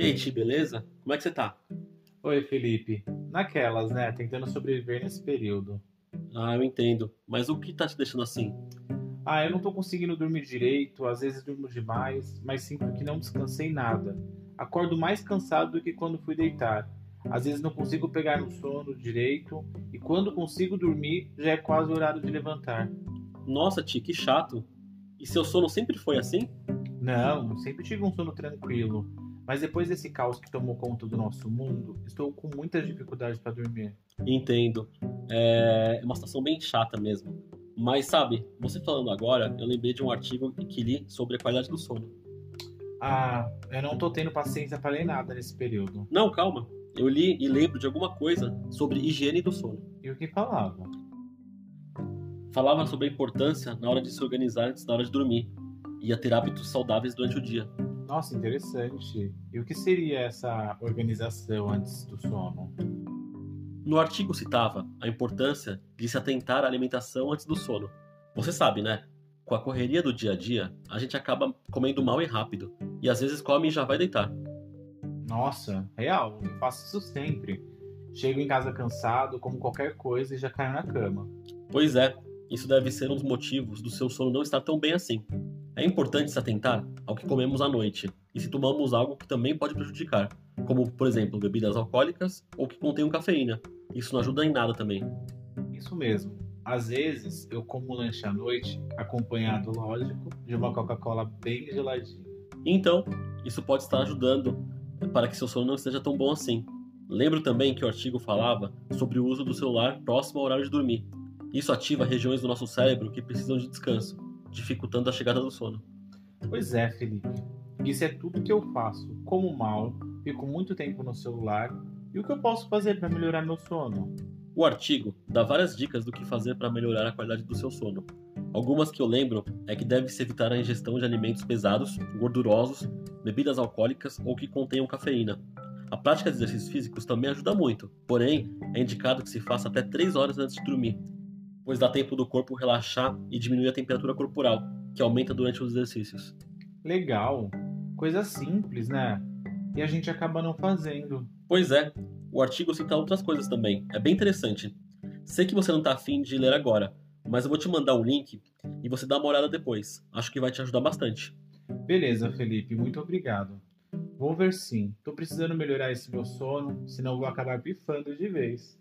E aí, Ti, beleza? Como é que você tá? Oi, Felipe. Naquelas, né? Tentando sobreviver nesse período. Ah, eu entendo. Mas o que tá te deixando assim? Ah, eu não tô conseguindo dormir direito, às vezes durmo demais, mas sinto que não descansei nada. Acordo mais cansado do que quando fui deitar. Às vezes não consigo pegar no sono direito e quando consigo dormir já é quase o horário de levantar. Nossa, Ti, que chato. E seu sono sempre foi assim? Não, sempre tive um sono tranquilo, mas depois desse caos que tomou conta do nosso mundo, estou com muitas dificuldades para dormir. Entendo. É uma situação bem chata mesmo. Mas sabe, você falando agora, eu lembrei de um artigo que li sobre a qualidade do sono. Ah, eu não tô tendo paciência para ler nada nesse período. Não, calma. Eu li e lembro de alguma coisa sobre higiene do sono. E o que falava? Falava sobre a importância na hora de se organizar antes da hora de dormir e a ter hábitos saudáveis durante o dia. Nossa, interessante. E o que seria essa organização antes do sono? No artigo citava a importância de se atentar à alimentação antes do sono. Você sabe, né? Com a correria do dia a dia, a gente acaba comendo mal e rápido, e às vezes come e já vai deitar. Nossa, real, eu faço isso sempre. Chego em casa cansado, como qualquer coisa e já caio na cama. Pois é, isso deve ser um dos motivos do seu sono não estar tão bem assim. É importante se atentar ao que comemos à noite e se tomamos algo que também pode prejudicar, como, por exemplo, bebidas alcoólicas ou que contenham cafeína. Isso não ajuda em nada também. Isso mesmo. Às vezes eu como lanche à noite, acompanhado, lógico, de uma Coca-Cola bem geladinha. Então, isso pode estar ajudando para que seu sono não esteja tão bom assim. Lembro também que o artigo falava sobre o uso do celular próximo ao horário de dormir. Isso ativa regiões do nosso cérebro que precisam de descanso, dificultando a chegada do sono. Pois é, Felipe. Isso é tudo que eu faço. Como mal, fico muito tempo no celular. E o que eu posso fazer para melhorar meu sono? O artigo dá várias dicas do que fazer para melhorar a qualidade do seu sono. Algumas que eu lembro é que deve-se evitar a ingestão de alimentos pesados, gordurosos, bebidas alcoólicas ou que contenham cafeína. A prática de exercícios físicos também ajuda muito, porém, é indicado que se faça até 3 horas antes de dormir, pois dá tempo do corpo relaxar e diminuir a temperatura corporal, que aumenta durante os exercícios. Legal. Coisa simples, né? E a gente acaba não fazendo. Pois é, o artigo cita outras coisas também. É bem interessante. Sei que você não está afim de ler agora, mas eu vou te mandar um link e você dá uma olhada depois. Acho que vai te ajudar bastante. Beleza, Felipe, muito obrigado. Vou ver sim. Tô precisando melhorar esse meu sono, senão vou acabar pifando de vez.